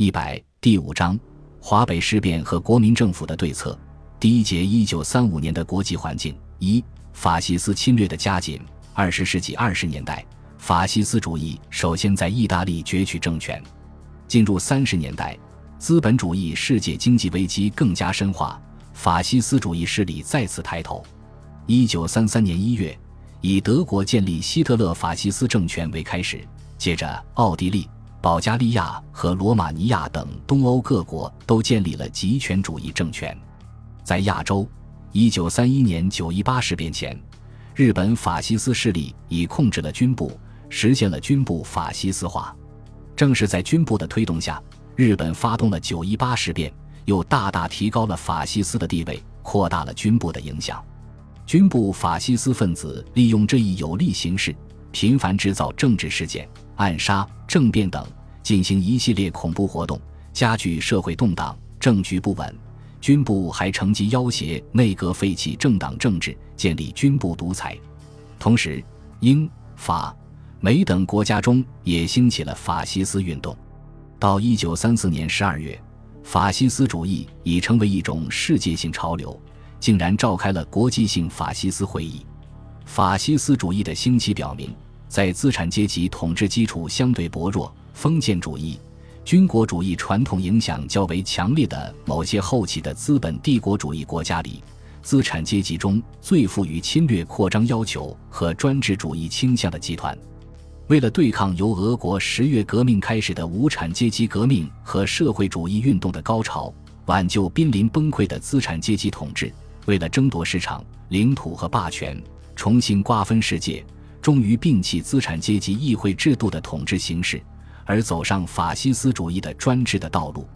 一百第五章华北事变和国民政府的对策。第一节一九三五年的国际环境一法西斯侵略的加紧。二十世纪二十年代，法西斯主义首先在意大利攫取政权。进入三十年代，资本主义世界经济危机更加深化，法西斯主义势力再次抬头。一九三三年一月，以德国建立希特勒法西斯政权为开始，接着奥地利。保加利亚和罗马尼亚等东欧各国都建立了极权主义政权。在亚洲，一九三一年九一八事变前，日本法西斯势力已控制了军部，实现了军部法西斯化。正是在军部的推动下，日本发动了九一八事变，又大大提高了法西斯的地位，扩大了军部的影响。军部法西斯分子利用这一有利形势。频繁制造政治事件、暗杀、政变等，进行一系列恐怖活动，加剧社会动荡、政局不稳。军部还乘机要挟内阁废弃政党政治，建立军部独裁。同时，英、法、美等国家中也兴起了法西斯运动。到一九三四年十二月，法西斯主义已成为一种世界性潮流，竟然召开了国际性法西斯会议。法西斯主义的兴起表明，在资产阶级统治基础相对薄弱、封建主义、军国主义传统影响较为强烈的某些后起的资本帝国主义国家里，资产阶级中最富于侵略扩张要求和专制主义倾向的集团，为了对抗由俄国十月革命开始的无产阶级革命和社会主义运动的高潮，挽救濒临崩溃的资产阶级统治，为了争夺市场、领土和霸权。重新瓜分世界，终于摒弃资产阶级议会制度的统治形式，而走上法西斯主义的专制的道路。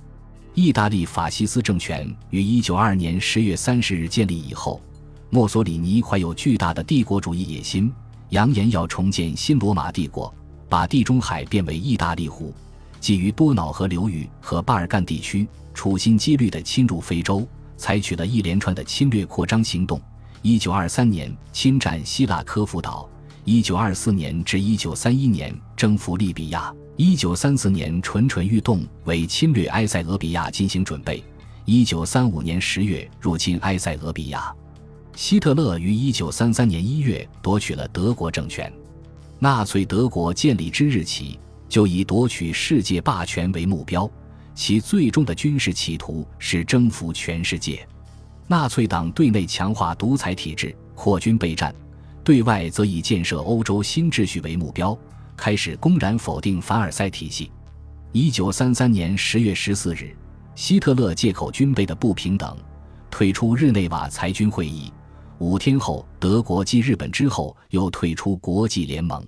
意大利法西斯政权于一九二年十月三十日建立以后，墨索里尼怀有巨大的帝国主义野心，扬言要重建新罗马帝国，把地中海变为意大利湖，基于多瑙河流域和巴尔干地区，处心积虑地侵入非洲，采取了一连串的侵略扩张行动。一九二三年侵占希腊科孚岛，一九二四年至一九三一年征服利比亚，一九三四年蠢蠢欲动，为侵略埃塞俄比亚进行准备。一九三五年十月入侵埃塞俄比亚，希特勒于一九三三年一月夺取了德国政权。纳粹德国建立之日起，就以夺取世界霸权为目标，其最终的军事企图是征服全世界。纳粹党对内强化独裁体制，扩军备战；对外则以建设欧洲新秩序为目标，开始公然否定凡尔赛体系。一九三三年十月十四日，希特勒借口军备的不平等，退出日内瓦裁军会议。五天后，德国继日本之后又退出国际联盟。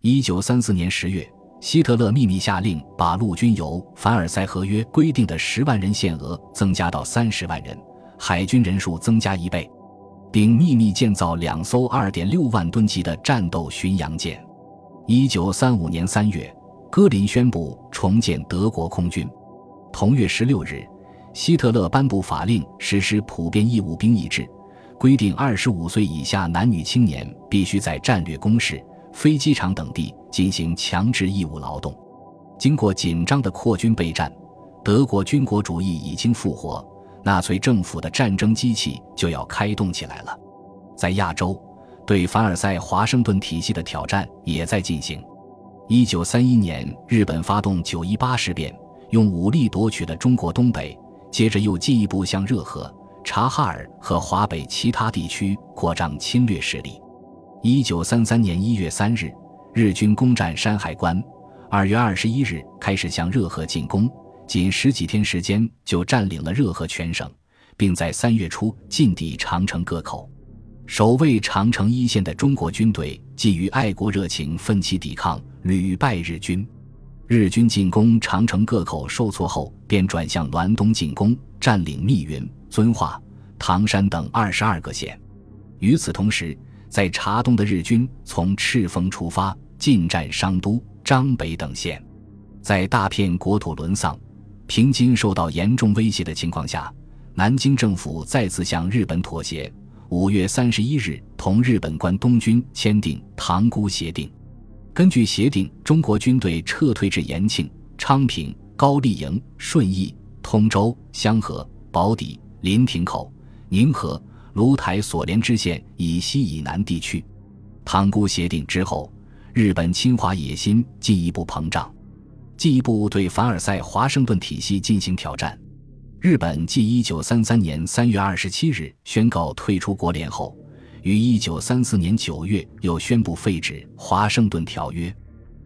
一九三四年十月，希特勒秘密下令把陆军由凡尔赛合约规定的十万人限额增加到三十万人。海军人数增加一倍，并秘密建造两艘二点六万吨级的战斗巡洋舰。一九三五年三月，戈林宣布重建德国空军。同月十六日，希特勒颁布法令，实施普遍义务兵役制，规定二十五岁以下男女青年必须在战略工事、飞机场等地进行强制义务劳动。经过紧张的扩军备战，德国军国主义已经复活。纳粹政府的战争机器就要开动起来了，在亚洲，对凡尔赛华盛顿体系的挑战也在进行。一九三一年，日本发动九一八事变，用武力夺取了中国东北，接着又进一步向热河、察哈尔和华北其他地区扩张侵略势力。一九三三年一月三日，日军攻占山海关，二月二十一日开始向热河进攻。仅十几天时间就占领了热河全省，并在三月初进抵长城各口。守卫长城一线的中国军队基于爱国热情奋起抵抗，屡败日军。日军进攻长城各口受挫后，便转向滦东进攻，占领密云、遵化、唐山等二十二个县。与此同时，在察东的日军从赤峰出发，进占商都、张北等县，在大片国土沦丧。平津受到严重威胁的情况下，南京政府再次向日本妥协。五月三十一日，同日本关东军签订《塘沽协定》。根据协定，中国军队撤退至延庆、昌平、高丽营、顺义、通州、香河、宝坻、临亭口、宁河、芦台所连支线以西以南地区。塘沽协定之后，日本侵华野心进一步膨胀，进一步对凡尔赛华盛顿体系进行挑战。日本继一九三三年三月二十七日宣告退出国联后，于一九三四年九月又宣布废止《华盛顿条约》。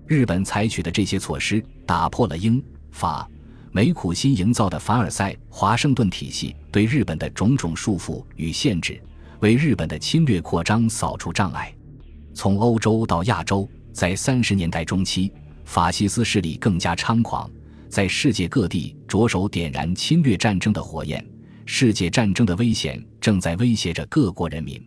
日本采取的这些措施，打破了英法美苦心营造的凡尔赛华盛顿体系对日本的种种束缚与限制，为日本的侵略扩张扫除障碍。从欧洲到亚洲，在三十年代中期，法西斯势力更加猖狂。在世界各地着手点燃侵略战争的火焰，世界战争的危险正在威胁着各国人民。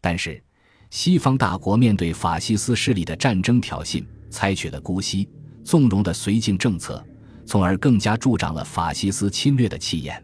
但是，西方大国面对法西斯势力的战争挑衅，采取了姑息、纵容的绥靖政策，从而更加助长了法西斯侵略的气焰。